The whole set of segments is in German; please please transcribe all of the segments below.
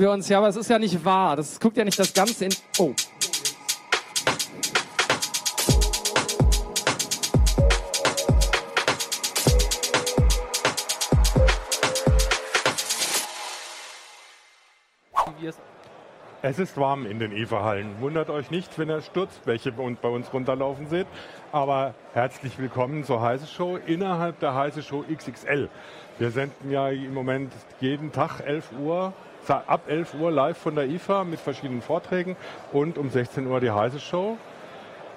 wir uns, ja, aber es ist ja nicht wahr. Das guckt ja nicht das Ganze in. Oh. Es ist warm in den IFA-Hallen. Wundert euch nicht, wenn ihr Sturzbäche bei uns runterlaufen seht. Aber herzlich willkommen zur Heise Show innerhalb der Heise Show XXL. Wir senden ja im Moment jeden Tag 11 Uhr ab 11 Uhr live von der IFA mit verschiedenen Vorträgen und um 16 Uhr die Heise Show.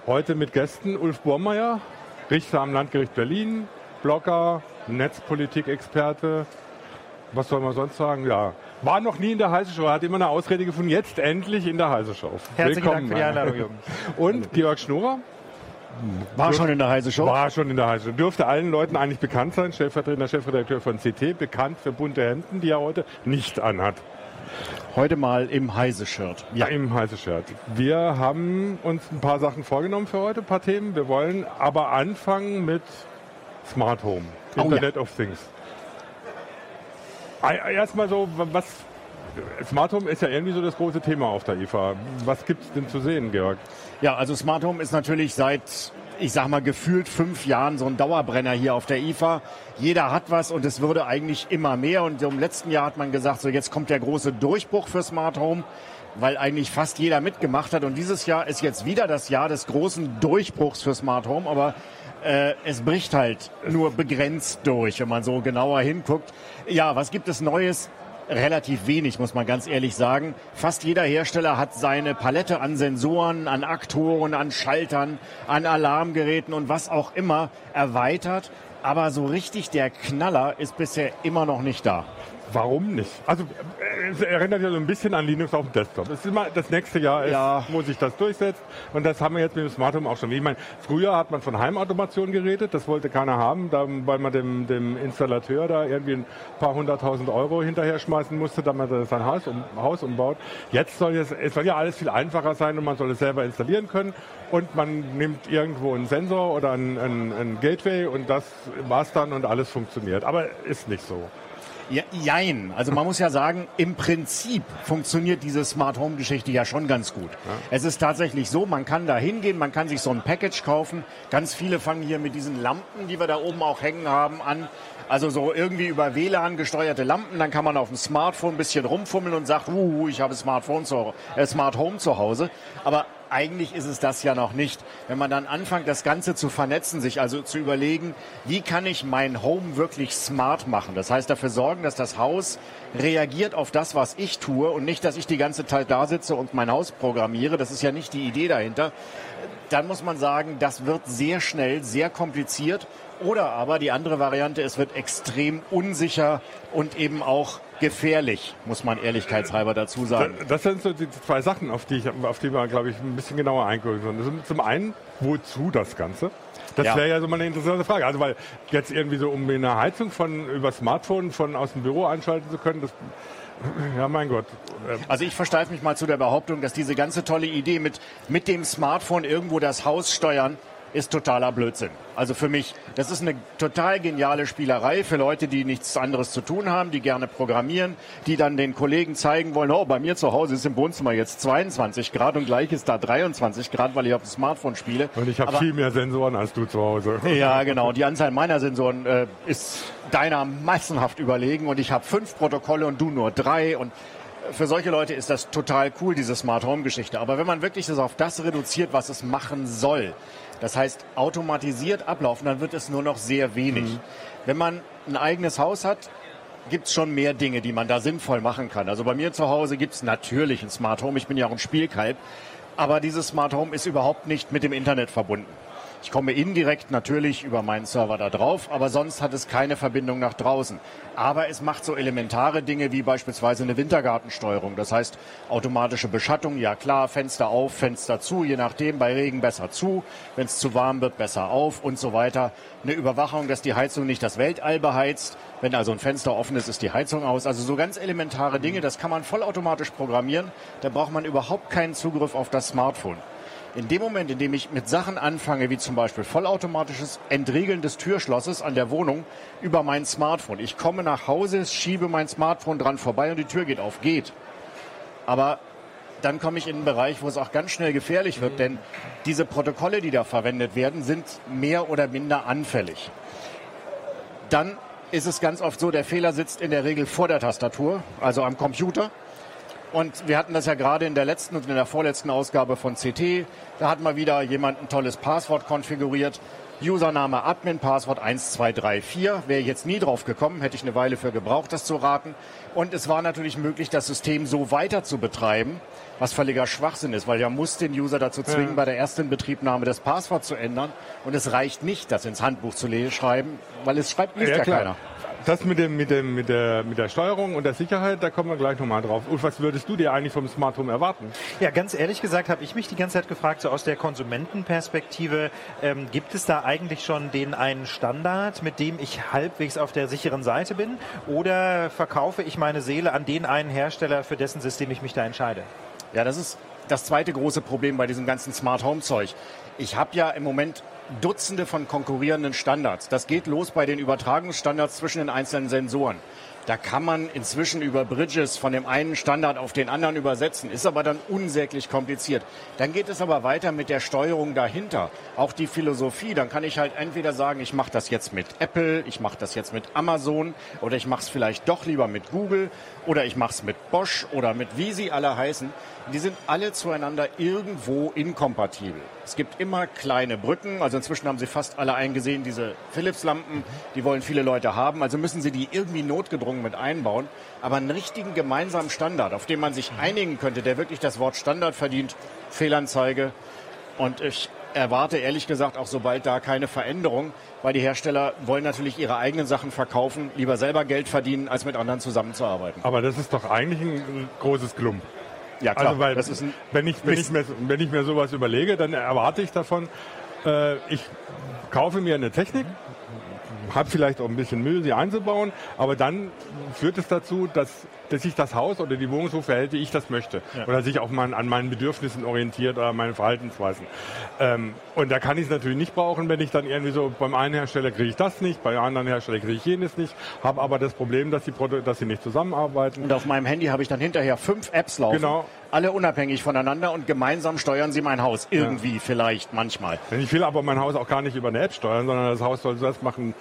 Heute mit Gästen Ulf Bormeier, Richter am Landgericht Berlin, Blogger, Netzpolitik-Experte. Was soll man sonst sagen? Ja, war noch nie in der Heise Show, hat immer eine Ausrede gefunden, jetzt endlich in der Heise Show. Herzlichen Willkommen, Dank für die Einladung, Jürgen. Und Georg Schnurrer, war schon in der Heise Show? War schon in der Heise Show. Dürfte allen Leuten eigentlich bekannt sein. Stellvertretender Chefredakteur von CT, bekannt für bunte Hemden, die er heute nicht anhat. Heute mal im Heise-Shirt. Ja. Im Heise-Shirt. Wir haben uns ein paar Sachen vorgenommen für heute, ein paar Themen. Wir wollen aber anfangen mit Smart Home, oh, Internet ja. of Things. Erstmal so, was Smart Home ist ja irgendwie so das große Thema auf der IFA. Was gibt es denn zu sehen, Georg? Ja, also Smart Home ist natürlich seit ich sag mal, gefühlt fünf Jahren so ein Dauerbrenner hier auf der IFA. Jeder hat was und es würde eigentlich immer mehr. Und im letzten Jahr hat man gesagt, so jetzt kommt der große Durchbruch für Smart Home, weil eigentlich fast jeder mitgemacht hat. Und dieses Jahr ist jetzt wieder das Jahr des großen Durchbruchs für Smart Home. Aber äh, es bricht halt nur begrenzt durch, wenn man so genauer hinguckt. Ja, was gibt es Neues? Relativ wenig, muss man ganz ehrlich sagen. Fast jeder Hersteller hat seine Palette an Sensoren, an Aktoren, an Schaltern, an Alarmgeräten und was auch immer erweitert. Aber so richtig der Knaller ist bisher immer noch nicht da. Warum nicht? Also es erinnert ja so ein bisschen an Linux auf dem Desktop. Es ist immer das nächste Jahr, ist, ja. wo sich das durchsetzt. Und das haben wir jetzt mit dem Smart Home auch schon. Ich meine, früher hat man von Heimautomation geredet, das wollte keiner haben, weil man dem, dem Installateur da irgendwie ein paar hunderttausend Euro hinterher schmeißen musste, damit er sein Haus, um, Haus umbaut. Jetzt soll es, es soll ja alles viel einfacher sein und man soll es selber installieren können. Und man nimmt irgendwo einen Sensor oder ein, ein, ein Gateway und das war's dann und alles funktioniert. Aber ist nicht so. Ja, jein. Also man muss ja sagen, im Prinzip funktioniert diese Smart Home Geschichte ja schon ganz gut. Ja. Es ist tatsächlich so, man kann da hingehen, man kann sich so ein Package kaufen. Ganz viele fangen hier mit diesen Lampen, die wir da oben auch hängen haben, an. Also so irgendwie über WLAN gesteuerte Lampen, dann kann man auf dem Smartphone ein bisschen rumfummeln und sagt, uh, ich habe Smartphone zu, äh, Smart Home zu Hause. Aber eigentlich ist es das ja noch nicht. Wenn man dann anfängt, das Ganze zu vernetzen, sich also zu überlegen, wie kann ich mein Home wirklich smart machen? Das heißt, dafür sorgen, dass das Haus reagiert auf das, was ich tue und nicht, dass ich die ganze Zeit da sitze und mein Haus programmiere. Das ist ja nicht die Idee dahinter. Dann muss man sagen, das wird sehr schnell, sehr kompliziert. Oder aber die andere Variante, es wird extrem unsicher und eben auch gefährlich, muss man ehrlichkeitshalber dazu sagen. Das sind so die zwei Sachen, auf die, ich, auf die wir, glaube ich, ein bisschen genauer eingehen sollen. Zum einen, wozu das Ganze? Das ja. wäre ja so mal eine interessante Frage. Also weil jetzt irgendwie so, um eine Heizung von über Smartphone von aus dem Büro einschalten zu können, das ja, mein Gott. Also ich versteife mich mal zu der Behauptung, dass diese ganze tolle Idee mit, mit dem Smartphone irgendwo das Haus steuern, ist totaler Blödsinn. Also für mich, das ist eine total geniale Spielerei für Leute, die nichts anderes zu tun haben, die gerne programmieren, die dann den Kollegen zeigen wollen, oh, bei mir zu Hause ist im Wohnzimmer jetzt 22 Grad und gleich ist da 23 Grad, weil ich auf dem Smartphone spiele. Und ich habe viel mehr Sensoren als du zu Hause. Ja, genau. Die Anzahl meiner Sensoren äh, ist deiner massenhaft überlegen und ich habe fünf Protokolle und du nur drei und für solche Leute ist das total cool, diese Smart Home Geschichte. Aber wenn man wirklich das auf das reduziert, was es machen soll, das heißt, automatisiert ablaufen, dann wird es nur noch sehr wenig. Mhm. Wenn man ein eigenes Haus hat, gibt es schon mehr Dinge, die man da sinnvoll machen kann. Also bei mir zu Hause gibt es natürlich ein Smart Home. Ich bin ja auch ein Spielkalb. Aber dieses Smart Home ist überhaupt nicht mit dem Internet verbunden. Ich komme indirekt natürlich über meinen Server da drauf, aber sonst hat es keine Verbindung nach draußen. Aber es macht so elementare Dinge wie beispielsweise eine Wintergartensteuerung. Das heißt, automatische Beschattung, ja klar, Fenster auf, Fenster zu, je nachdem, bei Regen besser zu, wenn es zu warm wird, besser auf und so weiter. Eine Überwachung, dass die Heizung nicht das Weltall beheizt. Wenn also ein Fenster offen ist, ist die Heizung aus. Also so ganz elementare Dinge, das kann man vollautomatisch programmieren. Da braucht man überhaupt keinen Zugriff auf das Smartphone. In dem Moment, in dem ich mit Sachen anfange, wie zum Beispiel vollautomatisches Entriegeln des Türschlosses an der Wohnung über mein Smartphone. Ich komme nach Hause, schiebe mein Smartphone dran vorbei und die Tür geht auf. Geht. Aber dann komme ich in einen Bereich, wo es auch ganz schnell gefährlich wird, denn diese Protokolle, die da verwendet werden, sind mehr oder minder anfällig. Dann ist es ganz oft so, der Fehler sitzt in der Regel vor der Tastatur, also am Computer. Und wir hatten das ja gerade in der letzten und in der vorletzten Ausgabe von CT. Da hat mal wieder jemand ein tolles Passwort konfiguriert. Username Admin, Passwort 1234. Wäre ich jetzt nie drauf gekommen, hätte ich eine Weile für gebraucht, das zu raten. Und es war natürlich möglich, das System so weiter zu betreiben, was völliger Schwachsinn ist, weil ja muss den User dazu zwingen, ja. bei der ersten Betriebnahme das Passwort zu ändern. Und es reicht nicht, das ins Handbuch zu schreiben, weil es schreibt nicht ja, ja keiner. Das mit, dem, mit, dem, mit, der, mit der Steuerung und der Sicherheit, da kommen wir gleich nochmal drauf. Und was würdest du dir eigentlich vom Smart Home erwarten? Ja, ganz ehrlich gesagt habe ich mich die ganze Zeit gefragt, so aus der Konsumentenperspektive, ähm, gibt es da eigentlich schon den einen Standard, mit dem ich halbwegs auf der sicheren Seite bin? Oder verkaufe ich meine Seele an den einen Hersteller, für dessen System ich mich da entscheide? Ja, das ist das zweite große Problem bei diesem ganzen Smart Home Zeug. Ich habe ja im Moment Dutzende von konkurrierenden Standards. Das geht los bei den Übertragungsstandards zwischen den einzelnen Sensoren. Da kann man inzwischen über Bridges von dem einen Standard auf den anderen übersetzen, ist aber dann unsäglich kompliziert. Dann geht es aber weiter mit der Steuerung dahinter, auch die Philosophie. Dann kann ich halt entweder sagen, ich mache das jetzt mit Apple, ich mache das jetzt mit Amazon oder ich mache es vielleicht doch lieber mit Google oder ich mache es mit Bosch oder mit wie sie alle heißen. Die sind alle zueinander irgendwo inkompatibel. Es gibt immer kleine Brücken, also inzwischen haben sie fast alle eingesehen, diese Philips-Lampen, die wollen viele Leute haben, also müssen sie die irgendwie notgedrungen mit einbauen. Aber einen richtigen gemeinsamen Standard, auf den man sich einigen könnte, der wirklich das Wort Standard verdient, Fehlanzeige. Und ich erwarte ehrlich gesagt auch sobald da keine Veränderung, weil die Hersteller wollen natürlich ihre eigenen Sachen verkaufen, lieber selber Geld verdienen, als mit anderen zusammenzuarbeiten. Aber das ist doch eigentlich ein großes Klump. Ja, klar. Also, weil wenn, ich, wenn, ich mir, wenn ich mir sowas überlege, dann erwarte ich davon, äh, ich kaufe mir eine Technik, habe vielleicht auch ein bisschen Mühe, sie einzubauen, aber dann führt es dazu, dass, dass sich das Haus oder die Wohnung so verhält, wie ich das möchte. Ja. Oder sich auch mal an meinen Bedürfnissen orientiert oder meinen Verhaltensweisen. Ähm, und da kann ich es natürlich nicht brauchen, wenn ich dann irgendwie so, beim einen Hersteller kriege ich das nicht, beim anderen Hersteller kriege ich jenes nicht, habe aber das Problem, dass sie, dass sie nicht zusammenarbeiten. Und auf meinem Handy habe ich dann hinterher fünf Apps laufen. Genau alle unabhängig voneinander und gemeinsam steuern sie mein Haus. Irgendwie ja. vielleicht, manchmal. Ich will aber mein Haus auch gar nicht über eine App steuern, sondern das Haus soll das machen,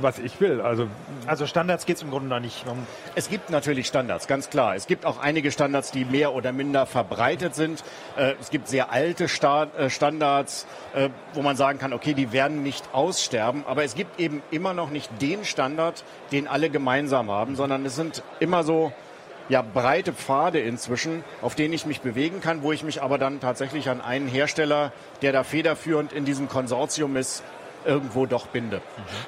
was ich will. Also, also Standards geht es im Grunde noch nicht. Um es gibt natürlich Standards, ganz klar. Es gibt auch einige Standards, die mehr oder minder verbreitet sind. Äh, es gibt sehr alte äh, Standards, äh, wo man sagen kann, okay, die werden nicht aussterben. Aber es gibt eben immer noch nicht den Standard, den alle gemeinsam haben, sondern es sind immer so ja, breite Pfade inzwischen, auf denen ich mich bewegen kann, wo ich mich aber dann tatsächlich an einen Hersteller, der da federführend in diesem Konsortium ist, irgendwo doch binde.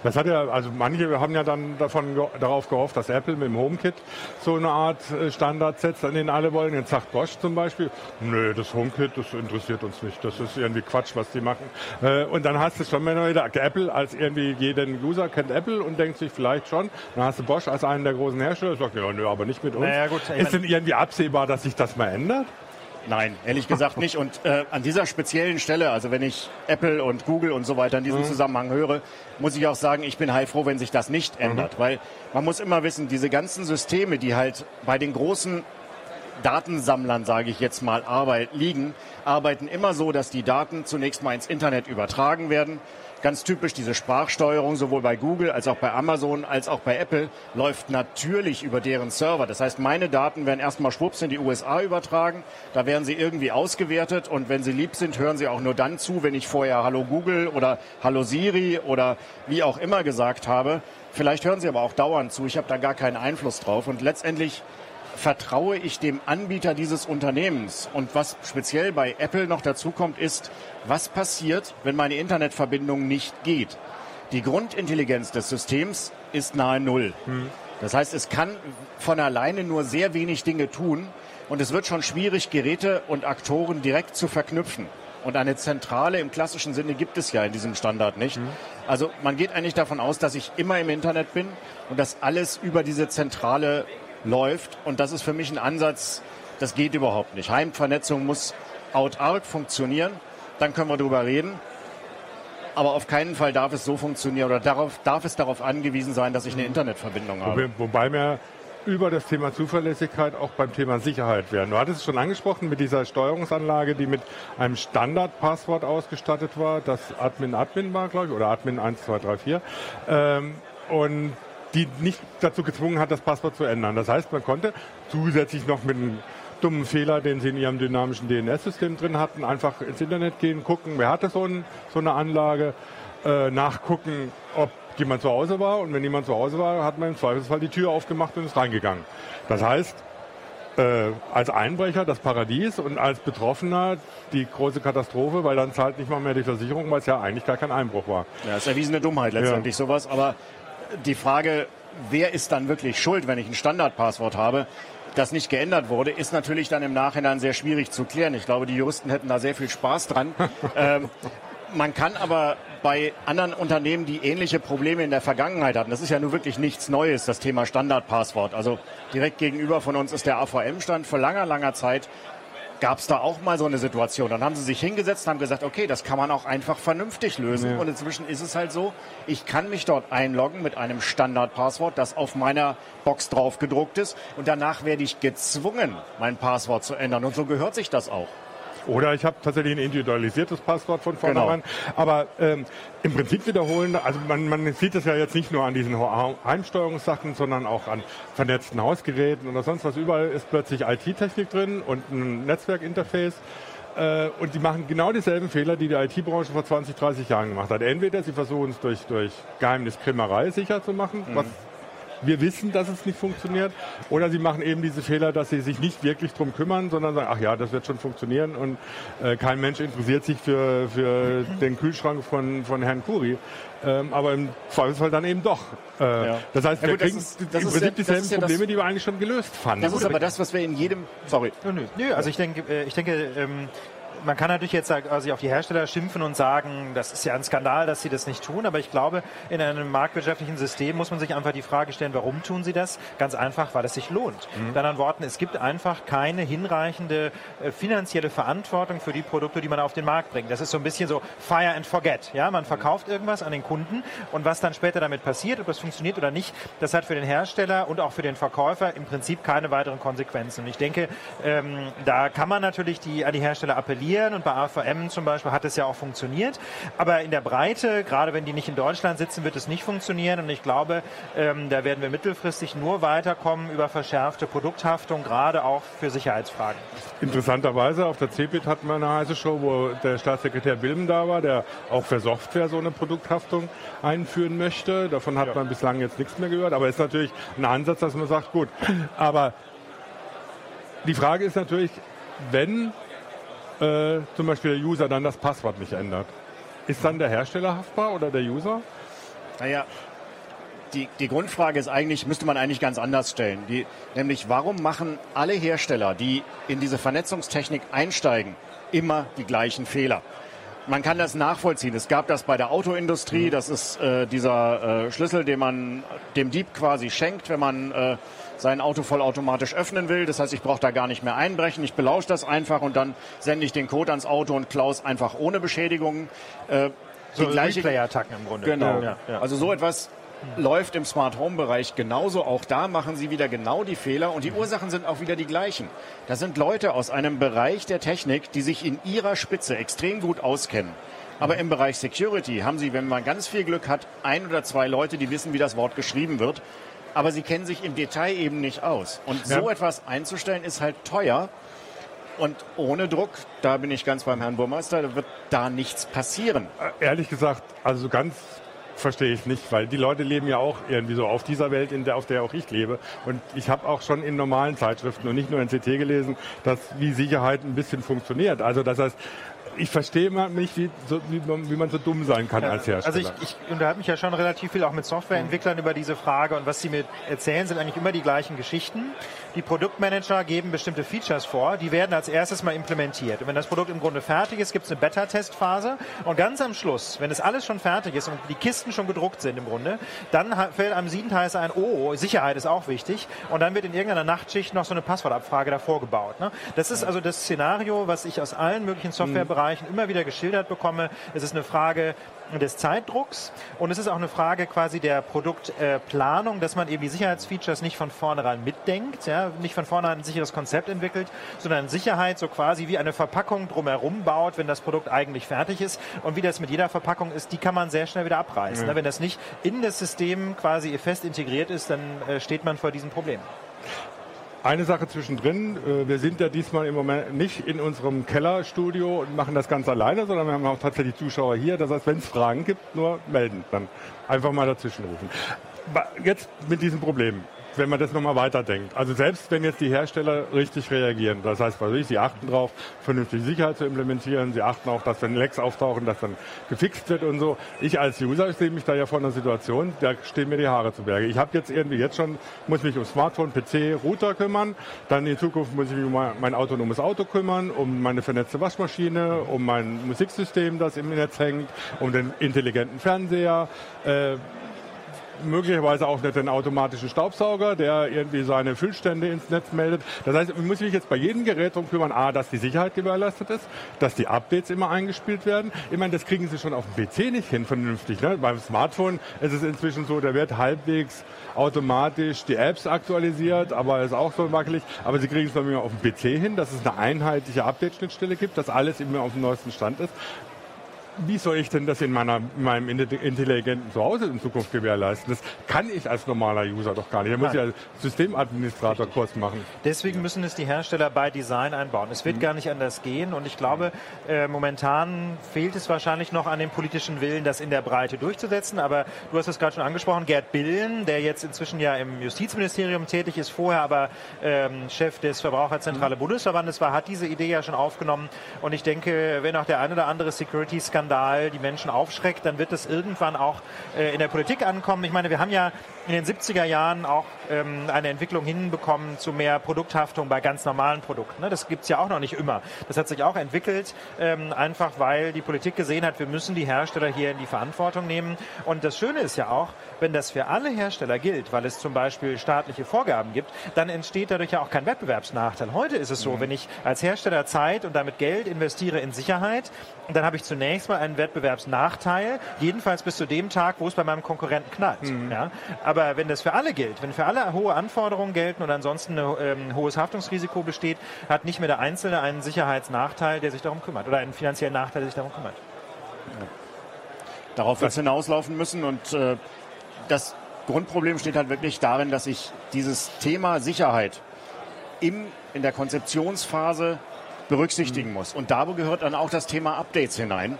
Das hat ja, also manche haben ja dann davon darauf gehofft, dass Apple mit dem HomeKit so eine Art äh, Standard setzt, an den alle wollen. Jetzt sagt Bosch zum Beispiel, nö, das HomeKit, das interessiert uns nicht. Das ist irgendwie Quatsch, was die machen. Äh, und dann hast du schon mal wieder Apple als irgendwie jeden User kennt Apple und denkt sich vielleicht schon. Dann hast du Bosch als einen der großen Hersteller, sagt ja, nö, aber nicht mit uns. Naja, gut, ist denn irgendwie absehbar, dass sich das mal ändert? Nein, ehrlich gesagt nicht. Und äh, an dieser speziellen Stelle, also wenn ich Apple und Google und so weiter in diesem mhm. Zusammenhang höre, muss ich auch sagen, ich bin heilfroh, wenn sich das nicht ändert. Mhm. Weil man muss immer wissen, diese ganzen Systeme, die halt bei den großen Datensammlern, sage ich jetzt mal, Arbeit liegen, arbeiten immer so, dass die Daten zunächst mal ins Internet übertragen werden Ganz typisch diese Sprachsteuerung sowohl bei Google als auch bei Amazon als auch bei Apple läuft natürlich über deren Server. Das heißt, meine Daten werden erstmal schwupps in die USA übertragen. Da werden sie irgendwie ausgewertet und wenn sie lieb sind, hören sie auch nur dann zu, wenn ich vorher Hallo Google oder Hallo Siri oder wie auch immer gesagt habe. Vielleicht hören sie aber auch dauernd zu. Ich habe da gar keinen Einfluss drauf und letztendlich vertraue ich dem Anbieter dieses Unternehmens? Und was speziell bei Apple noch dazu kommt, ist, was passiert, wenn meine Internetverbindung nicht geht? Die Grundintelligenz des Systems ist nahe Null. Das heißt, es kann von alleine nur sehr wenig Dinge tun und es wird schon schwierig, Geräte und Aktoren direkt zu verknüpfen. Und eine Zentrale im klassischen Sinne gibt es ja in diesem Standard nicht. Also man geht eigentlich davon aus, dass ich immer im Internet bin und dass alles über diese Zentrale läuft. Und das ist für mich ein Ansatz, das geht überhaupt nicht. Heimvernetzung muss autark funktionieren, dann können wir darüber reden. Aber auf keinen Fall darf es so funktionieren oder darauf, darf es darauf angewiesen sein, dass ich eine Internetverbindung habe. Wobei, wir über das Thema Zuverlässigkeit auch beim Thema Sicherheit wären. Du hattest es schon angesprochen mit dieser Steuerungsanlage, die mit einem Standardpasswort ausgestattet war, das Admin Admin war, glaube ich, oder Admin 1234. Ähm, und die nicht dazu gezwungen hat, das Passwort zu ändern. Das heißt, man konnte zusätzlich noch mit einem dummen Fehler, den sie in ihrem dynamischen DNS-System drin hatten, einfach ins Internet gehen, gucken, wer hatte so, ein, so eine Anlage, äh, nachgucken, ob jemand zu Hause war und wenn jemand zu Hause war, hat man im Zweifelsfall die Tür aufgemacht und ist reingegangen. Das heißt, äh, als Einbrecher das Paradies und als Betroffener die große Katastrophe, weil dann zahlt nicht mal mehr die Versicherung, weil es ja eigentlich gar kein Einbruch war. Ja, ist erwiesene Dummheit letztendlich sowas. Aber die Frage, wer ist dann wirklich schuld, wenn ich ein Standardpasswort habe, das nicht geändert wurde, ist natürlich dann im Nachhinein sehr schwierig zu klären. Ich glaube, die Juristen hätten da sehr viel Spaß dran. ähm, man kann aber bei anderen Unternehmen, die ähnliche Probleme in der Vergangenheit hatten, das ist ja nur wirklich nichts Neues, das Thema Standardpasswort. Also direkt gegenüber von uns ist der AVM-Stand. Vor langer, langer Zeit gab es da auch mal so eine Situation. Dann haben sie sich hingesetzt und haben gesagt, okay, das kann man auch einfach vernünftig lösen. Ja. Und inzwischen ist es halt so, ich kann mich dort einloggen mit einem Standardpasswort, das auf meiner Box drauf gedruckt ist. Und danach werde ich gezwungen, mein Passwort zu ändern. Und so gehört sich das auch. Oder ich habe tatsächlich ein individualisiertes Passwort von vornherein. Aber ähm, im Prinzip wiederholen, also man, man sieht es ja jetzt nicht nur an diesen Heimsteuerungssachen, sondern auch an vernetzten Hausgeräten oder sonst was. Überall ist plötzlich IT-Technik drin und ein Netzwerkinterface. Äh, und die machen genau dieselben Fehler, die die IT-Branche vor 20, 30 Jahren gemacht hat. Entweder sie versuchen es durch, durch Geheimniskrimmerei sicher zu machen, was wir wissen, dass es nicht funktioniert. Oder sie machen eben diese Fehler, dass sie sich nicht wirklich drum kümmern, sondern sagen, ach ja, das wird schon funktionieren und äh, kein Mensch interessiert sich für, für den Kühlschrank von, von Herrn Kuri. Ähm, aber im Zweifelsfall dann eben doch. Äh, Ja. Das heißt, Ja wir gut, das kriegen ist- im Prinzip ja- dieselben ja das- Probleme, die wir eigentlich schon gelöst fanden. Das ist aber das, was wir in jedem, sorry, Nö, nö. nö also ich denke, äh, ich denke, ähm, man kann natürlich jetzt also auf die Hersteller schimpfen und sagen, das ist ja ein Skandal, dass sie das nicht tun, aber ich glaube, in einem marktwirtschaftlichen System muss man sich einfach die Frage stellen, warum tun sie das? Ganz einfach, weil es sich lohnt. Mit anderen Worten, es gibt einfach keine hinreichende äh, finanzielle Verantwortung für die Produkte, die man auf den Markt bringt. Das ist so ein bisschen so fire and forget. Ja, man verkauft irgendwas an den Kunden und was dann später damit passiert, ob das funktioniert oder nicht, das hat für den Hersteller und auch für den Verkäufer im Prinzip keine weiteren Konsequenzen. Und ich denke, ähm, da kann man natürlich die, an die Hersteller appellieren und bei AVM zum Beispiel hat es ja auch funktioniert. Aber in der Breite, gerade wenn die nicht in Deutschland sitzen, wird es nicht funktionieren. Und ich glaube, ähm, da werden wir mittelfristig nur weiterkommen über verschärfte Produkthaftung, gerade auch für Sicherheitsfragen. Interessanterweise auf der CeBIT hatten wir eine heiße Show, wo der Staatssekretär Bilm da war, der auch für Software so eine Produkthaftung einführen möchte. Davon hat man bislang jetzt nichts mehr gehört, aber ist natürlich ein Ansatz, dass man sagt, gut, aber die Frage ist natürlich, wenn äh, zum Beispiel der User dann das Passwort nicht ändert, ist dann der Hersteller haftbar oder der User? Naja, die, die Grundfrage ist eigentlich, müsste man eigentlich ganz anders stellen. Die, nämlich, warum machen alle Hersteller, die in diese Vernetzungstechnik einsteigen, immer die gleichen Fehler? Man kann das nachvollziehen. Es gab das bei der Autoindustrie. Das ist äh, dieser äh, Schlüssel, den man dem Dieb quasi schenkt, wenn man äh, sein Auto vollautomatisch öffnen will. Das heißt, ich brauche da gar nicht mehr einbrechen. Ich belausche das einfach und dann sende ich den Code ans Auto und klaus einfach ohne Beschädigungen. Äh, So die gleiche Replay-Attacken im Grunde. Genau. Ja, ja. Also so etwas läuft im Smart Home Bereich genauso. Auch da machen sie wieder genau die Fehler und die Ursachen sind auch wieder die gleichen. Das sind Leute aus einem Bereich der Technik, die sich in ihrer Spitze extrem gut auskennen. Aber im Bereich Security haben sie, wenn man ganz viel Glück hat, ein oder zwei Leute, die wissen, wie das Wort geschrieben wird. Aber sie kennen sich im Detail eben nicht aus. Und so Ja. etwas einzustellen ist halt teuer. Und ohne Druck, da bin ich ganz beim Herrn Burmeister, da wird da nichts passieren. Äh, Ehrlich gesagt, also so ganz verstehe ich nicht, weil die Leute leben ja auch irgendwie so auf dieser Welt, in der, auf der auch ich lebe. Und ich habe auch schon in normalen Zeitschriften und nicht nur in CT gelesen, dass wie Sicherheit ein bisschen funktioniert. Also das heißt, ich verstehe mal nicht, wie, so, wie, man, wie, man, so dumm sein kann ja, als Hersteller. Also ich, ich unterhalte mich ja schon relativ viel auch mit Softwareentwicklern mhm. über diese Frage und was sie mir erzählen, sind eigentlich immer die gleichen Geschichten. Die Produktmanager geben bestimmte Features vor, die werden als erstes mal implementiert. Und wenn das Produkt im Grunde fertig ist, gibt es eine Beta-Testphase und ganz am Schluss, wenn es alles schon fertig ist und die Kisten schon gedruckt sind im Grunde, dann fällt am Siebenteils ein, oh, Sicherheit ist auch wichtig und dann wird in irgendeiner Nachtschicht noch so eine Passwortabfrage davor gebaut. Ne? Das ist also das Szenario, was ich aus allen möglichen Softwarebereichen Bereichen immer wieder geschildert bekomme. Es ist eine Frage des Zeitdrucks und es ist auch eine Frage quasi der Produktplanung, dass man eben die Sicherheitsfeatures nicht von vornherein mitdenkt, ja, nicht von vornherein ein sicheres Konzept entwickelt, sondern Sicherheit so quasi wie eine Verpackung drumherum baut, wenn das Produkt eigentlich fertig ist. Und wie das mit jeder Verpackung ist, die kann man sehr schnell wieder abreißen. Ja. Wenn das nicht in das System quasi fest integriert ist, dann äh, steht man vor diesem Problem. Eine Sache zwischendrin, äh, wir sind ja diesmal im Moment nicht in unserem Kellerstudio und machen das ganz alleine, sondern wir haben auch tatsächlich Zuschauer hier. Das heißt, wenn es Fragen gibt, nur melden, dann einfach mal dazwischen rufen. Jetzt mit diesem Problem wenn man das nochmal weiterdenkt. Also selbst wenn jetzt die Hersteller richtig reagieren, das heißt, was ich, sie achten darauf, vernünftig Sicherheit zu implementieren, sie achten auch, dass wenn Lecks auftauchen, dass dann gefixt wird und so. Ich als User, sehe mich da ja vor einer Situation, da stehen mir die Haare zu Berge. Ich habe jetzt irgendwie jetzt schon, muss mich um Smartphone, PC, Router kümmern, dann in Zukunft muss ich mich um mein autonomes Auto kümmern, um meine vernetzte Waschmaschine, um mein Musiksystem, das im Netz hängt, um den intelligenten Fernseher, äh, möglicherweise auch nicht den automatischen Staubsauger, der irgendwie seine Füllstände ins Netz meldet. Das heißt, ich muss mich jetzt bei jedem Gerät darum kümmern, a, dass die Sicherheit gewährleistet ist, dass die Updates immer eingespielt werden. Ich meine, das kriegen sie schon auf dem PC nicht hin vernünftig. Ne? Beim Smartphone ist es inzwischen so, der wird halbwegs automatisch die Apps aktualisiert, aber ist auch so wackelig. Aber sie kriegen es noch mehr auf dem PC hin, dass es eine einheitliche Update-Schnittstelle gibt, dass alles immer auf dem neuesten Stand ist wie soll ich denn das in, meiner, in meinem intelligenten Zuhause in Zukunft gewährleisten? Das kann ich als normaler User doch gar nicht. Da muss ich als Systemadministrator Richtig. Kurs machen. Deswegen müssen es die Hersteller bei Design einbauen. Es wird mhm. gar nicht anders gehen und ich glaube, äh, momentan fehlt es wahrscheinlich noch an dem politischen Willen, das in der Breite durchzusetzen. Aber du hast es gerade schon angesprochen, Gerd Billen, der jetzt inzwischen ja im Justizministerium tätig ist, vorher aber ähm, Chef des Verbraucherzentrale mhm. Bundesverbandes war, hat diese Idee ja schon aufgenommen. Und ich denke, wenn auch der ein oder andere Security-Skandal Skandal die Menschen aufschreckt, dann wird es irgendwann auch äh, in der Politik ankommen. Ich meine, wir haben ja in den 70er Jahren auch ähm, eine Entwicklung hinbekommen zu mehr Produkthaftung bei ganz normalen Produkten. Ne? Das gibt es ja auch noch nicht immer. Das hat sich auch entwickelt, ähm, einfach weil die Politik gesehen hat, wir müssen die Hersteller hier in die Verantwortung nehmen. Und das Schöne ist ja auch, wenn das für alle Hersteller gilt, weil es zum Beispiel staatliche Vorgaben gibt, dann entsteht dadurch ja auch kein Wettbewerbsnachteil. Heute ist es so, mhm. wenn ich als Hersteller Zeit und damit Geld investiere in Sicherheit, dann habe ich zunächst mal einen Wettbewerbsnachteil, jedenfalls bis zu dem Tag, wo es bei meinem Konkurrenten knallt. Mhm. Ja? Aber wenn das für alle gilt, wenn für alle hohe Anforderungen gelten und ansonsten ein ähm, hohes Haftungsrisiko besteht, hat nicht mehr der Einzelne einen Sicherheitsnachteil, der sich darum kümmert oder einen finanziellen Nachteil, der sich darum kümmert. Ja. Darauf wird es hinauslaufen müssen und äh, das Grundproblem steht halt wirklich darin, dass ich dieses Thema Sicherheit im, in der Konzeptionsphase berücksichtigen mhm. muss. Und da gehört dann auch das Thema Updates hinein.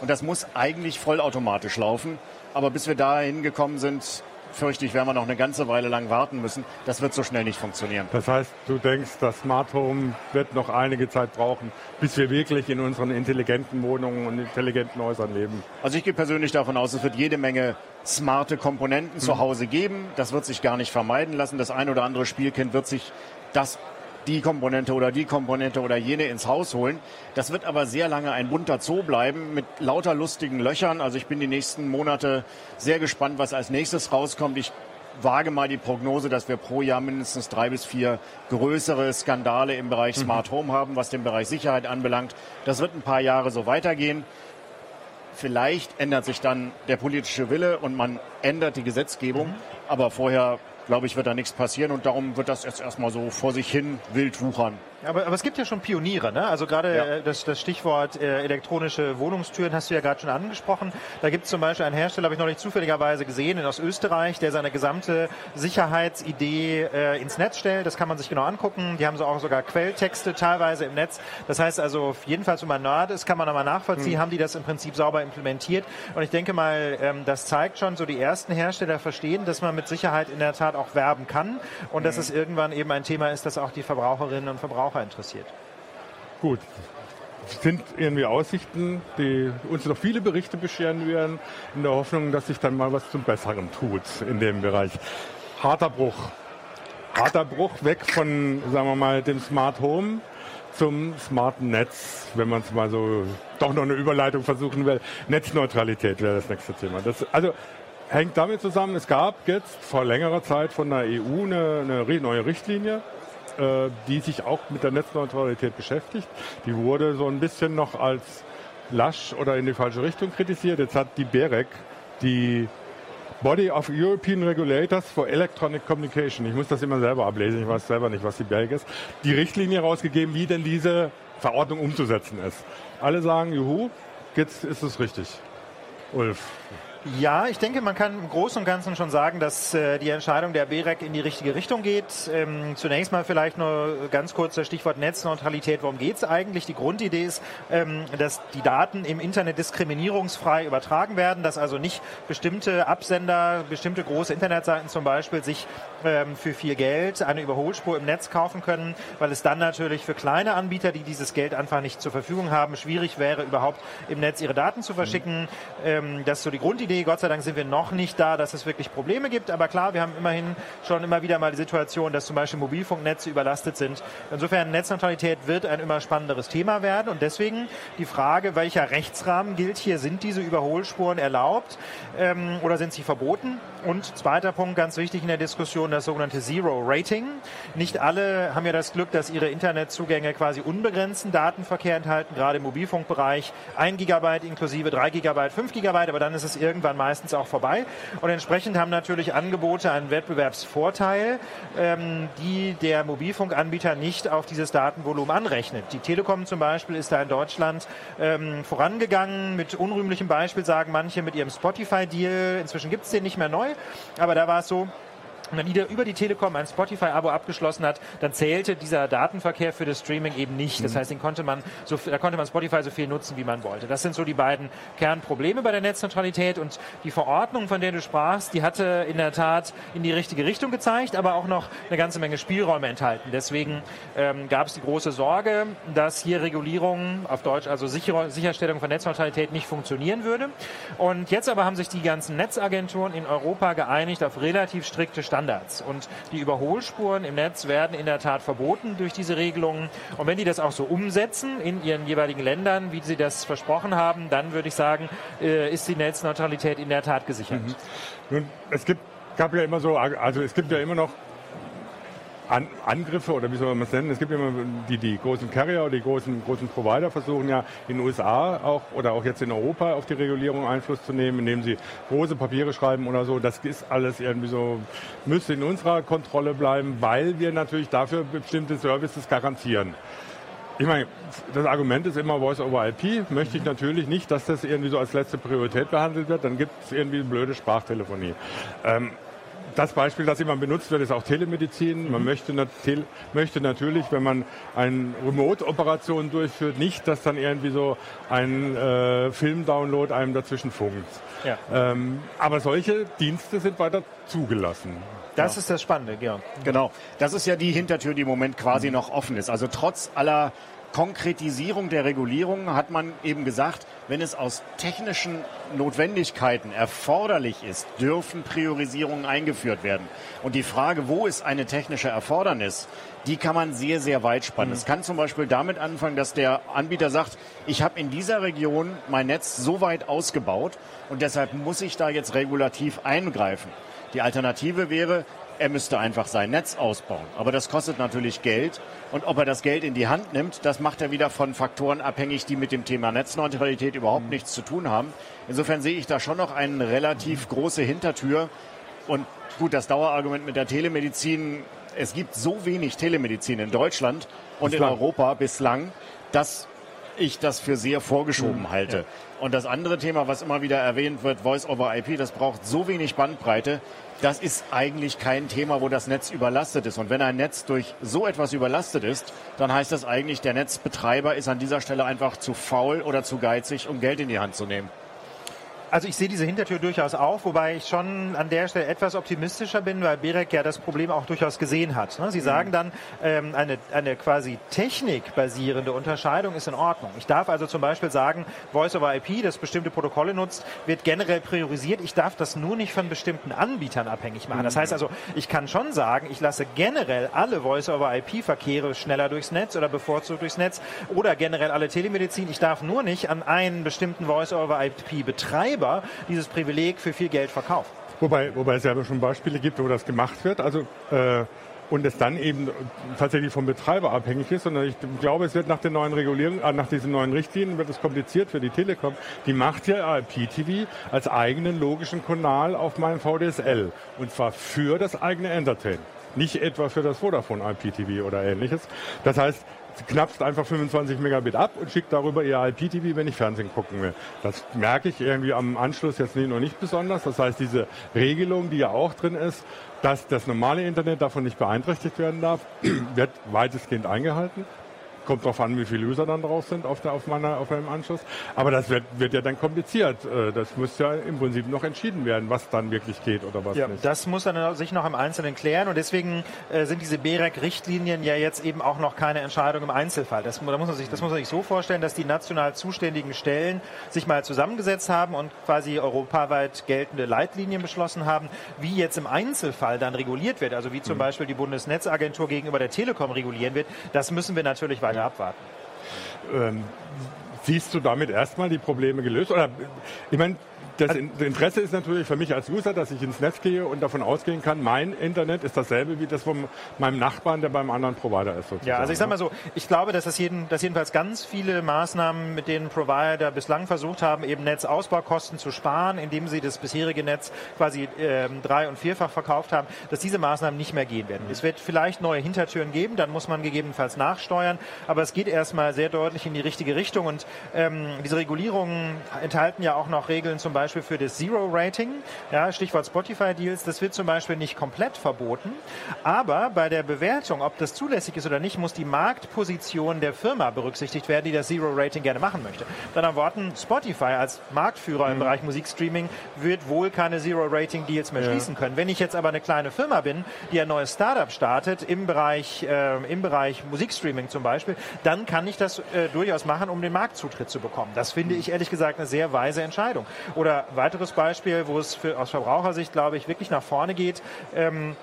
Und das muss eigentlich vollautomatisch laufen. Aber bis wir dahin gekommen sind, fürchte ich, werden wir noch eine ganze Weile lang warten müssen. Das wird so schnell nicht funktionieren. Das heißt, du denkst, das Smart Home wird noch einige Zeit brauchen, bis wir wirklich in unseren intelligenten Wohnungen und intelligenten Häusern leben? Also ich gehe persönlich davon aus, es wird jede Menge smarte Komponenten hm. zu Hause geben. Das wird sich gar nicht vermeiden lassen. Das ein oder andere Spielkind wird sich das die Komponente oder die Komponente oder jene ins Haus holen. Das wird aber sehr lange ein bunter Zoo bleiben mit lauter lustigen Löchern. Also ich bin die nächsten Monate sehr gespannt, was als nächstes rauskommt. Ich wage mal die Prognose, dass wir pro Jahr mindestens drei bis vier größere Skandale im Bereich mhm. Smart Home haben, was den Bereich Sicherheit anbelangt. Das wird ein paar Jahre so weitergehen. Vielleicht ändert sich dann der politische Wille und man ändert die Gesetzgebung. Mhm. Aber vorher glaube ich, wird da nichts passieren und darum wird das jetzt erstmal so vor sich hin wild wuchern. Aber, aber es gibt ja schon Pioniere, ne? Also gerade Ja. äh, das, das Stichwort äh, elektronische Wohnungstüren hast du ja gerade schon angesprochen. Da gibt es zum Beispiel einen Hersteller, habe ich noch nicht zufälligerweise gesehen, in aus Österreich, der seine gesamte Sicherheitsidee äh, ins Netz stellt. Das kann man sich genau angucken. Die haben so auch sogar Quelltexte teilweise im Netz. Das heißt also, jedenfalls, wenn man Nerd ist, kann man nochmal nachvollziehen, haben die das im Prinzip sauber implementiert. Und ich denke mal, ähm, das zeigt schon, so die ersten Hersteller verstehen, dass man mit Sicherheit in der Tat auch werben kann und dass es irgendwann eben ein Thema ist, das auch die Verbraucherinnen und Verbraucher interessiert. Gut. Sind irgendwie Aussichten, die uns noch viele Berichte bescheren werden, in der Hoffnung, dass sich dann mal was zum Besseren tut in dem Bereich. Harter Bruch. Harter Bruch weg von, sagen wir mal, dem Smart Home zum smarten Netz, wenn man es mal so doch noch eine Überleitung versuchen will. Netzneutralität wäre das nächste Thema. Das, also hängt damit zusammen, es gab jetzt vor längerer Zeit von der EU eine, eine neue Richtlinie, äh, die sich auch mit der Netzneutralität beschäftigt. Die wurde so ein bisschen noch als lasch oder in die falsche Richtung kritisiert. Jetzt hat die BEREC, die Body of European Regulators for Electronic Communication, ich muss das immer selber ablesen, ich weiß selber nicht, was die BEREC ist, die Richtlinie rausgegeben, wie denn diese Verordnung umzusetzen ist. Alle sagen, juhu, jetzt ist es richtig. Ulf. Ja, ich denke, man kann im Großen und Ganzen schon sagen, dass äh, die Entscheidung der BEREC in die richtige Richtung geht. Ähm, zunächst mal vielleicht nur ganz kurz das Stichwort Netzneutralität. Worum geht es eigentlich? Die Grundidee ist, ähm, dass die Daten im Internet diskriminierungsfrei übertragen werden, dass also nicht bestimmte Absender, bestimmte große Internetseiten zum Beispiel sich ähm, für viel Geld eine Überholspur im Netz kaufen können, weil es dann natürlich für kleine Anbieter, die dieses Geld einfach nicht zur Verfügung haben, schwierig wäre, überhaupt im Netz ihre Daten zu verschicken. Ähm, das ist so die Grundidee. Gott sei Dank sind wir noch nicht da, dass es wirklich Probleme gibt. Aber klar, wir haben immerhin schon immer wieder mal die Situation, dass zum Beispiel Mobilfunknetze überlastet sind. Insofern Netzneutralität wird ein immer spannenderes Thema werden. Und deswegen die Frage, welcher Rechtsrahmen gilt hier? Sind diese Überholspuren erlaubt ähm, oder sind sie verboten? Und zweiter Punkt, ganz wichtig in der Diskussion, das sogenannte Zero Rating. Nicht alle haben ja das Glück, dass ihre Internetzugänge quasi unbegrenzten Datenverkehr enthalten, gerade im Mobilfunkbereich. 1 Gigabyte inklusive 3 Gigabyte, 5 Gigabyte, aber dann ist es irgendwann meistens auch vorbei. Und entsprechend haben natürlich Angebote einen Wettbewerbsvorteil, ähm, die der Mobilfunkanbieter nicht auf dieses Datenvolumen anrechnet. Die Telekom zum Beispiel ist da in Deutschland ähm, vorangegangen, mit unrühmlichem Beispiel sagen manche mit ihrem Spotify-Deal. Inzwischen gibt es den nicht mehr neu, aber da war es so, wenn man wieder über die Telekom ein Spotify-Abo abgeschlossen hat, dann zählte dieser Datenverkehr für das Streaming eben nicht. Das heißt, den konnte man so, da konnte man Spotify so viel nutzen, wie man wollte. Das sind so die beiden Kernprobleme bei der Netzneutralität und die Verordnung, von der du sprachst, die hatte in der Tat in die richtige Richtung gezeigt, aber auch noch eine ganze Menge Spielräume enthalten. Deswegen ähm, gab es die große Sorge, dass hier Regulierung, auf Deutsch also Sicher Sicherstellung von Netzneutralität nicht funktionieren würde. Und jetzt aber haben sich die ganzen Netzagenturen in Europa geeinigt auf relativ strikte Standards. Und die Überholspuren im Netz werden in der Tat verboten durch diese Regelungen. Und wenn die das auch so umsetzen in ihren jeweiligen Ländern, wie sie das versprochen haben, dann würde ich sagen, äh, ist die Netzneutralität in der Tat gesichert. Nun, es gibt, gab ja immer so, also es gibt ja immer noch An Angriffe oder wie soll man es nennen? Es gibt immer die, die großen Carrier oder die großen, großen Provider versuchen ja in den USA auch oder auch jetzt in Europa auf die Regulierung Einfluss zu nehmen, indem sie große Papiere schreiben oder so. Das ist alles irgendwie so, müsste in unserer Kontrolle bleiben, weil wir natürlich dafür bestimmte Services garantieren. Ich meine, das Argument ist immer Voice over IP. Möchte ich natürlich nicht, dass das irgendwie so als letzte Priorität behandelt wird. Dann gibt es irgendwie blöde Sprachtelefonie. Ähm, das Beispiel, das immer benutzt wird, ist auch Telemedizin. Man möchte, nat möchte natürlich, wenn man eine Remote-Operation durchführt, nicht, dass dann irgendwie so ein äh, Film-Download einem dazwischen funkt. Ja. Ähm, aber solche Dienste sind weiter zugelassen. Das ist das Spannende, Georg. Genau. Das ist ja die Hintertür, die im Moment quasi noch offen ist. Also trotz aller Konkretisierung der Regulierung hat man eben gesagt, wenn es aus technischen Notwendigkeiten erforderlich ist, dürfen Priorisierungen eingeführt werden. Und die Frage, wo ist eine technische Erfordernis, die kann man sehr, sehr weit spannen. Es kann zum Beispiel damit anfangen, dass der Anbieter sagt, ich habe in dieser Region mein Netz so weit ausgebaut und deshalb muss ich da jetzt regulativ eingreifen. Die Alternative wäre, er müsste einfach sein Netz ausbauen. Aber das kostet natürlich Geld. Und ob er das Geld in die Hand nimmt, das macht er wieder von Faktoren abhängig, die mit dem Thema Netzneutralität überhaupt nichts zu tun haben. Insofern sehe ich da schon noch eine relativ große Hintertür, Und gut, das Dauerargument mit der Telemedizin, es gibt so wenig Telemedizin in Deutschland und in Europa bislang, dass ich das für sehr vorgeschoben mhm. halte. Ja. Und das andere Thema, was immer wieder erwähnt wird, Voice over IP, das braucht so wenig Bandbreite. Das ist eigentlich kein Thema, wo das Netz überlastet ist. Und wenn ein Netz durch so etwas überlastet ist, dann heißt das eigentlich, der Netzbetreiber ist an dieser Stelle einfach zu faul oder zu geizig, um Geld in die Hand zu nehmen. Also ich sehe diese Hintertür durchaus auf, wobei ich schon an der Stelle etwas optimistischer bin, weil Berek ja das Problem auch durchaus gesehen hat. Ne? Sie mhm. sagen dann, ähm, eine, eine quasi technikbasierende Unterscheidung ist in Ordnung. Ich darf also zum Beispiel sagen, Voice over IP, das bestimmte Protokolle nutzt, wird generell priorisiert. Ich darf das nur nicht von bestimmten Anbietern abhängig machen. Das mhm. heißt also, ich kann schon sagen, ich lasse generell alle Voice over IP-Verkehre schneller durchs Netz oder bevorzugt durchs Netz oder generell alle Telemedizin. Ich darf nur nicht an einen bestimmten Voice over IP-Betreiber Betreiber dieses Privileg für viel Geld verkauft. Wobei, wobei es ja schon Beispiele gibt, wo das gemacht wird. Also äh, und es dann eben tatsächlich vom Betreiber abhängig ist, sondern ich glaube, es wird nach den neuen Regulierungen, äh, nach diesen neuen Richtlinien wird es kompliziert für die Telekom. Die macht ja IPTV als eigenen logischen Kanal auf meinem VDSL und zwar für das eigene Entertain. Nicht etwa für das Vodafone IPTV oder ähnliches. Das heißt, knapst einfach 25 Megabit ab und schickt darüber ihr IPTV, wenn ich Fernsehen gucken will. Das merke ich irgendwie am Anschluss jetzt noch nicht besonders. Das heißt, diese Regelung, die ja auch drin ist, dass das normale Internet davon nicht beeinträchtigt werden darf, wird weitestgehend eingehalten. Kommt darauf an, wie viele User dann drauf sind auf, der, auf, meiner, auf meinem Anschluss. Aber das wird, wird ja dann kompliziert. Äh, das muss ja im Prinzip noch entschieden werden, was dann wirklich geht oder was ja, nicht. Das muss dann sich noch im Einzelnen klären und deswegen äh, sind diese BEREC-Richtlinien ja jetzt eben auch noch keine Entscheidung im Einzelfall. Das, da muss man sich, das muss man sich so vorstellen, dass die national zuständigen Stellen sich mal zusammengesetzt haben und quasi europaweit geltende Leitlinien beschlossen haben, wie jetzt im Einzelfall dann reguliert wird. Also wie zum mhm. Beispiel die Bundesnetzagentur gegenüber der Telekom regulieren wird. Das müssen wir natürlich weiter abwarten. Ähm, siehst du damit erstmal die Probleme gelöst? Oder ich meine, das Interesse ist natürlich für mich als User, dass ich ins Netz gehe und davon ausgehen kann, mein Internet ist dasselbe wie das von meinem Nachbarn, der beim anderen Provider ist. Sozusagen. Ja, also ich sage mal so, ich glaube, dass das jeden, dass jedenfalls ganz viele Maßnahmen, mit denen Provider bislang versucht haben, eben Netzausbaukosten zu sparen, indem sie das bisherige Netz quasi ähm, drei- und vierfach verkauft haben, dass diese Maßnahmen nicht mehr gehen werden. Mhm. Es wird vielleicht neue Hintertüren geben, dann muss man gegebenenfalls nachsteuern, aber es geht erstmal sehr deutlich in die richtige Richtung und ähm, diese Regulierungen enthalten ja auch noch Regeln zum Beispiel Beispiel für das Zero-Rating, ja, Stichwort Spotify-Deals, das wird zum Beispiel nicht komplett verboten, aber bei der Bewertung, ob das zulässig ist oder nicht, muss die Marktposition der Firma berücksichtigt werden, die das Zero-Rating gerne machen möchte. Dann am Worten, Spotify als Marktführer mhm. im Bereich Musikstreaming wird wohl keine Zero-Rating-Deals mehr ja. schließen können. Wenn ich jetzt aber eine kleine Firma bin, die ein neues Startup startet im Bereich, äh, im Bereich Musikstreaming zum Beispiel, dann kann ich das äh, durchaus machen, um den Marktzutritt zu bekommen. Das finde ich ehrlich gesagt eine sehr weise Entscheidung. Oder weiteres Beispiel, wo es für, aus Verbrauchersicht, glaube ich, wirklich nach vorne geht. Ähm,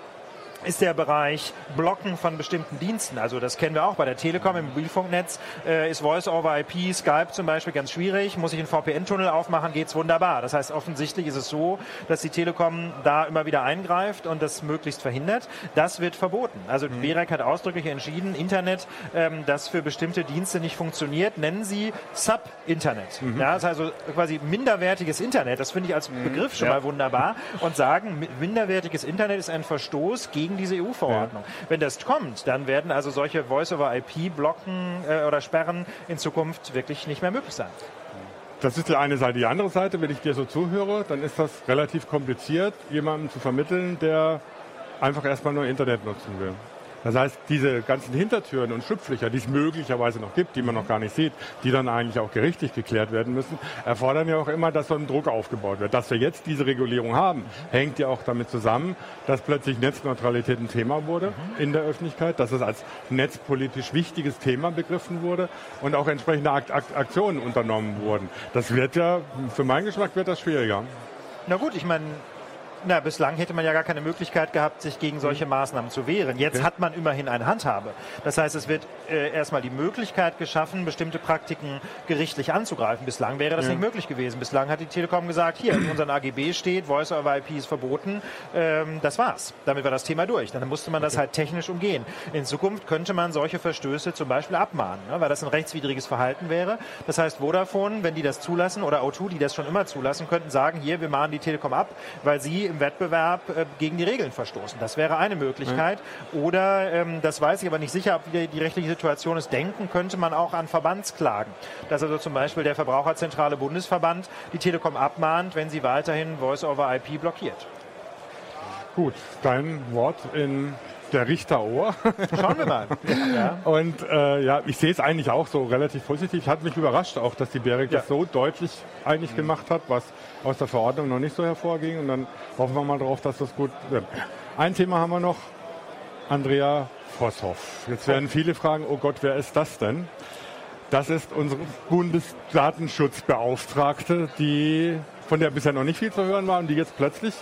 ist der Bereich Blocken von bestimmten Diensten. Also das kennen wir auch bei der Telekom im Mobilfunknetz. Äh, ist Voice over IP, Skype zum Beispiel ganz schwierig. Muss ich einen VPN-Tunnel aufmachen, geht's wunderbar. Das heißt, offensichtlich ist es so, dass die Telekom da immer wieder eingreift und das möglichst verhindert. Das wird verboten. Also mhm. BEREC hat ausdrücklich entschieden, Internet, ähm, das für bestimmte Dienste nicht funktioniert, nennen sie Sub-Internet. Mhm. Ja, das heißt also quasi minderwertiges Internet. Das finde ich als mhm. Begriff schon ja. mal wunderbar. Und sagen, minderwertiges Internet ist ein Verstoß gegen gegen diese EU-Verordnung. Ja. Wenn das kommt, dann werden also solche Voice-over-IP-Blocken äh, oder Sperren in Zukunft wirklich nicht mehr möglich sein. Das ist die eine Seite. Die andere Seite, wenn ich dir so zuhöre, dann ist das relativ kompliziert, jemandem zu vermitteln, der einfach erstmal nur Internet nutzen will. Das heißt, diese ganzen Hintertüren und Schlupflöcher, die es möglicherweise noch gibt, die man noch gar nicht sieht, die dann eigentlich auch gerichtlich geklärt werden müssen, erfordern ja auch immer, dass so ein Druck aufgebaut wird. Dass wir jetzt diese Regulierung haben, hängt ja auch damit zusammen, dass plötzlich Netzneutralität ein Thema wurde in der Öffentlichkeit, dass es als netzpolitisch wichtiges Thema begriffen wurde und auch entsprechende Aktionen unternommen wurden. Das wird ja, für meinen Geschmack wird das schwieriger. Na gut, ich meine, na, bislang hätte man ja gar keine Möglichkeit gehabt, sich gegen solche mhm. Maßnahmen zu wehren. Jetzt okay. hat man immerhin eine Handhabe. Das heißt, es wird äh, erstmal die Möglichkeit geschaffen, bestimmte Praktiken gerichtlich anzugreifen. Bislang wäre das ja. nicht möglich gewesen. Bislang hat die Telekom gesagt, hier in unseren AGB steht, Voice over IP ist verboten. Ähm, das war's. Damit war das Thema durch. Dann musste man okay. das halt technisch umgehen. In Zukunft könnte man solche Verstöße zum Beispiel abmahnen, ne, weil das ein rechtswidriges Verhalten wäre. Das heißt, Vodafone, wenn die das zulassen, oder O2, die das schon immer zulassen, könnten sagen, hier, wir mahnen die Telekom ab, weil sie im Wettbewerb äh, gegen die Regeln verstoßen. Das wäre eine Möglichkeit. Oder, ähm, das weiß ich aber nicht sicher, ob die, die rechtliche Situation ist, denken könnte man auch an Verbandsklagen. Dass also zum Beispiel der Verbraucherzentrale Bundesverband die Telekom abmahnt, wenn sie weiterhin Voice-over-IP blockiert. Gut, dein Wort in der Richterohr. Schauen wir mal. Ja. Und äh, ja, ich sehe es eigentlich auch so relativ positiv. Hat mich überrascht auch, dass die BEREC Ja. das so deutlich eigentlich gemacht hat, was aus der Verordnung noch nicht so hervorging. Und dann hoffen wir mal drauf, dass das gut wird. Ein Thema haben wir noch. Andrea Vosshoff. Jetzt werden viele fragen, oh Gott, wer ist das denn? Das ist unsere Bundesdatenschutzbeauftragte, die von der bisher noch nicht viel zu hören war und die jetzt plötzlich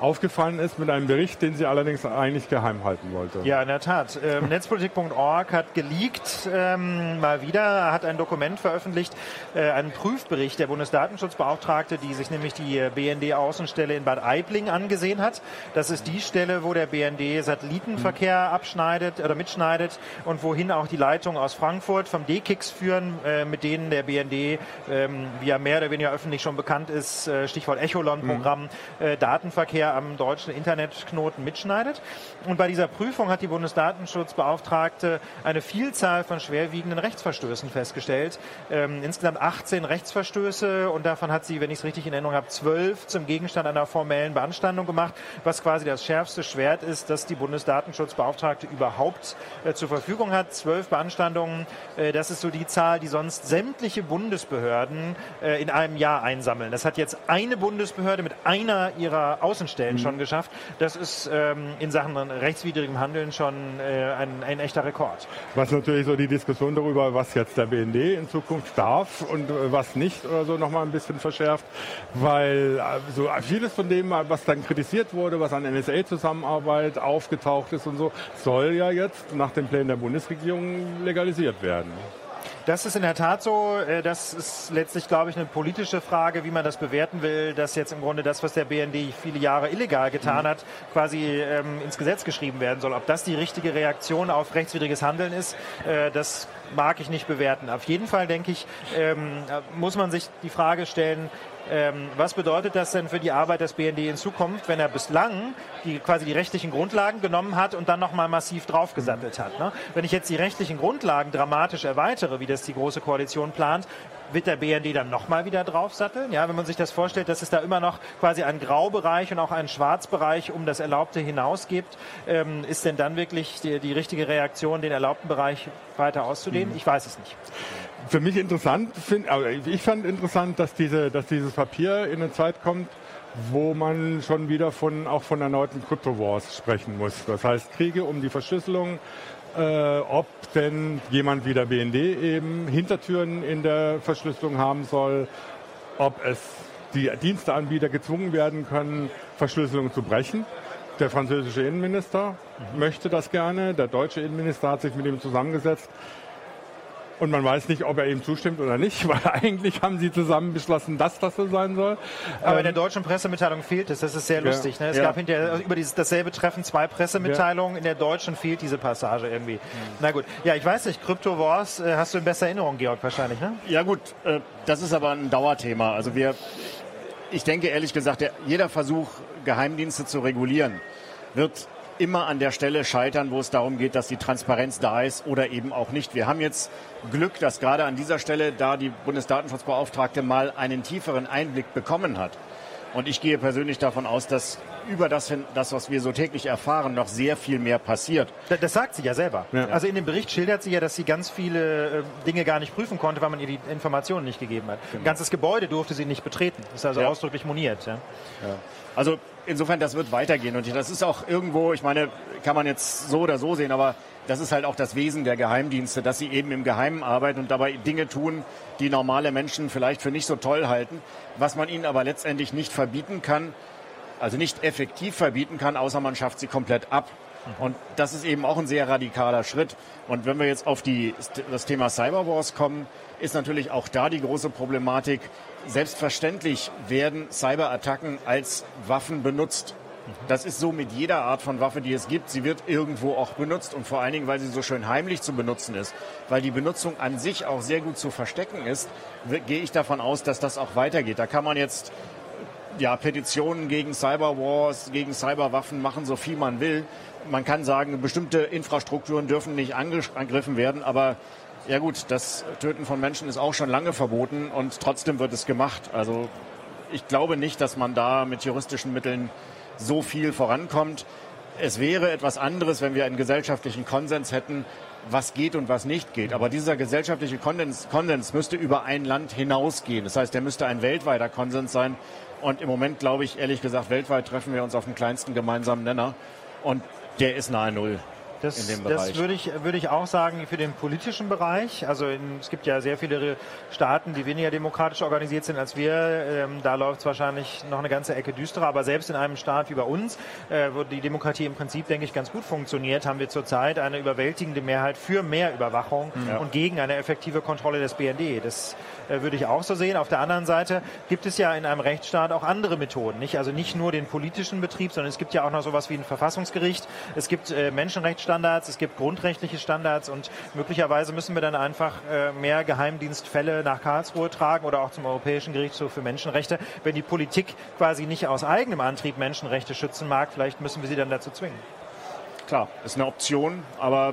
aufgefallen ist mit einem Bericht, den sie allerdings eigentlich geheim halten wollte. Ja, in der Tat. Ähm, Netzpolitik.org hat geleakt, ähm, mal wieder, hat ein Dokument veröffentlicht, äh, einen Prüfbericht der Bundesdatenschutzbeauftragte, die sich nämlich die äh, BND-Außenstelle in Bad Aibling angesehen hat. Das ist die Stelle, wo der BND Satellitenverkehr abschneidet oder mitschneidet und wohin auch die Leitungen aus Frankfurt vom D-Kicks führen, äh, mit denen der BND, ähm, wie er mehr oder weniger öffentlich schon bekannt ist, äh, Stichwort Echolon-Programm, äh, Datenverkehr am deutschen Internetknoten mitschneidet. Und bei dieser Prüfung hat die Bundesdatenschutzbeauftragte eine Vielzahl von schwerwiegenden Rechtsverstößen festgestellt. Ähm, insgesamt 18 Rechtsverstöße und davon hat sie, wenn ich es richtig in Erinnerung habe, 12 zum Gegenstand einer formellen Beanstandung gemacht, was quasi das schärfste Schwert ist, das die Bundesdatenschutzbeauftragte überhaupt äh, zur Verfügung hat. Zwölf Beanstandungen, äh, das ist so die Zahl, die sonst sämtliche Bundesbehörden äh, in einem Jahr einsammeln. Das hat jetzt eine Bundesbehörde mit einer ihrer Außenstellen schon geschafft. Das ist ähm, in Sachen rechtswidrigem Handeln schon äh, ein, ein echter Rekord. Was natürlich so die Diskussion darüber, was jetzt der BND in Zukunft darf und äh, was nicht oder so nochmal ein bisschen verschärft, weil äh, so vieles von dem, was dann kritisiert wurde, was an NSA-Zusammenarbeit aufgetaucht ist und so, soll ja jetzt nach den Plänen der Bundesregierung legalisiert werden. Das ist in der Tat so. Äh, Das ist letztlich, glaube ich, eine politische Frage, wie man das bewerten will, dass jetzt im Grunde das, was der BND viele Jahre illegal getan hat, quasi ähm, ins Gesetz geschrieben werden soll. Ob das die richtige Reaktion auf rechtswidriges Handeln ist, äh, das mag ich nicht bewerten. Auf jeden Fall, denke ich, ähm, muss man sich die Frage stellen, ähm, was bedeutet das denn für die Arbeit des BND in Zukunft, wenn er bislang die, quasi die rechtlichen Grundlagen genommen hat und dann nochmal massiv draufgesattelt hat? Ne? Wenn ich jetzt die rechtlichen Grundlagen dramatisch erweitere, wie das die Große Koalition plant, wird der BND dann nochmal wieder draufsatteln? Ja, wenn man sich das vorstellt, dass es da immer noch quasi einen Graubereich und auch einen Schwarzbereich um das Erlaubte hinaus gibt, ähm, ist denn dann wirklich die, die richtige Reaktion, den erlaubten Bereich weiter auszudehnen? Ich weiß es nicht. Für mich interessant, find, also ich fand interessant, dass, diese, dass dieses Papier in eine Zeit kommt, wo man schon wieder von, auch von erneuten Crypto Wars sprechen muss. Das heißt Kriege um die Verschlüsselung, äh, ob denn jemand wie der BND eben Hintertüren in der Verschlüsselung haben soll, ob es die Diensteanbieter gezwungen werden können, Verschlüsselung zu brechen. Der französische Innenminister möchte das gerne. Der deutsche Innenminister hat sich mit ihm zusammengesetzt. Und man weiß nicht, ob er ihm zustimmt oder nicht, weil eigentlich haben sie zusammen beschlossen, dass das so sein soll. Aber in der Ähm, deutschen Pressemitteilung fehlt es. Das ist sehr lustig. Ne? Es Ja. gab hinterher über dieses, dasselbe Treffen zwei Pressemitteilungen. In der deutschen fehlt diese Passage irgendwie. Na gut. Ja, ich weiß nicht. Crypto Wars äh, hast du in besser Erinnerung, Georg, wahrscheinlich, ne? Ja gut, äh, das ist aber ein Dauerthema. Also wir, ich denke ehrlich gesagt, der, jeder Versuch, Geheimdienste zu regulieren, wird immer an der Stelle scheitern, wo es darum geht, dass die Transparenz da ist oder eben auch nicht. Wir haben jetzt Glück, dass gerade an dieser Stelle, da die Bundesdatenschutzbeauftragte mal einen tieferen Einblick bekommen hat. Und ich gehe persönlich davon aus, dass über das, hin- das, was wir so täglich erfahren, noch sehr viel mehr passiert. Da- Das sagt sie ja selber. Also in dem Bericht schildert sie ja, dass sie ganz viele äh, Dinge gar nicht prüfen konnte, weil man ihr die Informationen nicht gegeben hat. Ein ganzes Gebäude durfte sie nicht betreten. Das ist also Ja. ausdrücklich moniert. Ja. Also insofern, das wird weitergehen. Und das ist auch irgendwo, ich meine, kann man jetzt so oder so sehen, aber das ist halt auch das Wesen der Geheimdienste, dass sie eben im Geheimen arbeiten und dabei Dinge tun, die normale Menschen vielleicht für nicht so toll halten, was man ihnen aber letztendlich nicht verbieten kann, also nicht effektiv verbieten kann, außer man schafft sie komplett ab. Und das ist eben auch ein sehr radikaler Schritt. Und wenn wir jetzt auf die, das Thema Cyberwars kommen, ist natürlich auch da die große Problematik. Selbstverständlich werden Cyberattacken als Waffen benutzt. Das ist so mit jeder Art von Waffe, die es gibt. Sie wird irgendwo auch benutzt und vor allen Dingen, weil sie so schön heimlich zu benutzen ist. Weil die Benutzung an sich auch sehr gut zu verstecken ist, gehe ich davon aus, dass das auch weitergeht. Da kann man jetzt ja, Petitionen gegen Cyberwars, gegen Cyberwaffen machen, so viel man will. Man kann sagen, bestimmte Infrastrukturen dürfen nicht angegriffen werden, aber ja gut, das Töten von Menschen ist auch schon lange verboten und trotzdem wird es gemacht. Also ich glaube nicht, dass man da mit juristischen Mitteln so viel vorankommt. Es wäre etwas anderes, wenn wir einen gesellschaftlichen Konsens hätten, was geht und was nicht geht. Aber dieser gesellschaftliche Konsens, Konsens müsste über ein Land hinausgehen. Das heißt, der müsste ein weltweiter Konsens sein. Und im Moment glaube ich, ehrlich gesagt, weltweit treffen wir uns auf den kleinsten gemeinsamen Nenner. Und der ist nahe Null. Das, das würde ich, würde ich auch sagen für den politischen Bereich. Also in, es gibt ja sehr viele Staaten, die weniger demokratisch organisiert sind als wir. Ähm, da läuft es wahrscheinlich noch eine ganze Ecke düsterer. Aber selbst in einem Staat wie bei uns, äh, wo die Demokratie im Prinzip, denke ich, ganz gut funktioniert, haben wir zurzeit eine überwältigende Mehrheit für mehr Überwachung ja. und gegen eine effektive Kontrolle des BND. Das äh, würde ich auch so sehen. Auf der anderen Seite gibt es ja in einem Rechtsstaat auch andere Methoden. Nicht? Also nicht nur den politischen Betrieb, sondern es gibt ja auch noch sowas wie ein Verfassungsgericht. Es gibt äh, Menschenrechtsstaaten Standards, es gibt grundrechtliche Standards und möglicherweise müssen wir dann einfach äh, mehr Geheimdienstfälle nach Karlsruhe tragen oder auch zum Europäischen Gerichtshof für Menschenrechte. Wenn die Politik quasi nicht aus eigenem Antrieb Menschenrechte schützen mag, vielleicht müssen wir sie dann dazu zwingen. Klar, ist eine Option, aber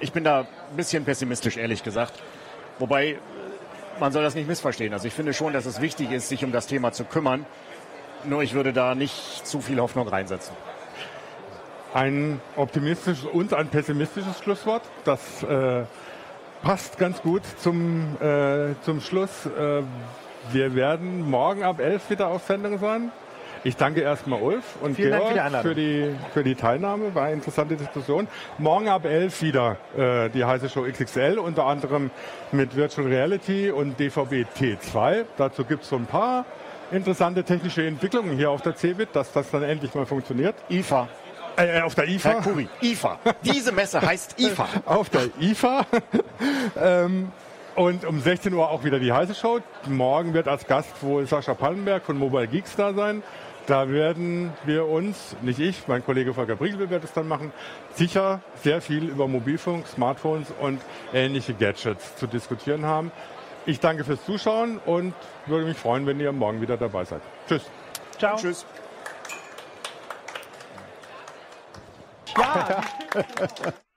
ich bin da ein bisschen pessimistisch, ehrlich gesagt. Wobei, man soll das nicht missverstehen. Also ich finde schon, dass es wichtig ist, sich um das Thema zu kümmern. Nur ich würde da nicht zu viel Hoffnung reinsetzen ein optimistisches und ein pessimistisches Schlusswort. Das äh, passt ganz gut zum, äh, zum Schluss. Äh, wir werden morgen ab 11 wieder auf Sendung sein. Ich danke erstmal Ulf und Vielen Georg für, für, die, für die Teilnahme. War eine interessante Diskussion. Morgen ab 11 wieder äh, die heiße Show XXL, unter anderem mit Virtual Reality und DVB T2. Dazu gibt es so ein paar interessante technische Entwicklungen hier auf der CeBIT, dass das dann endlich mal funktioniert. IFA. Äh, auf der IFA? Herr Kuri, IFA. Diese Messe heißt IFA. auf der IFA. ähm, und um 16 Uhr auch wieder die heiße Show. Morgen wird als Gast wohl Sascha Pallenberg von Mobile Geeks da sein. Da werden wir uns, nicht ich, mein Kollege Volker Briegel wird es dann machen, sicher sehr viel über Mobilfunk, Smartphones und ähnliche Gadgets zu diskutieren haben. Ich danke fürs Zuschauen und würde mich freuen, wenn ihr morgen wieder dabei seid. Tschüss. Ciao. Tschüss. Ja.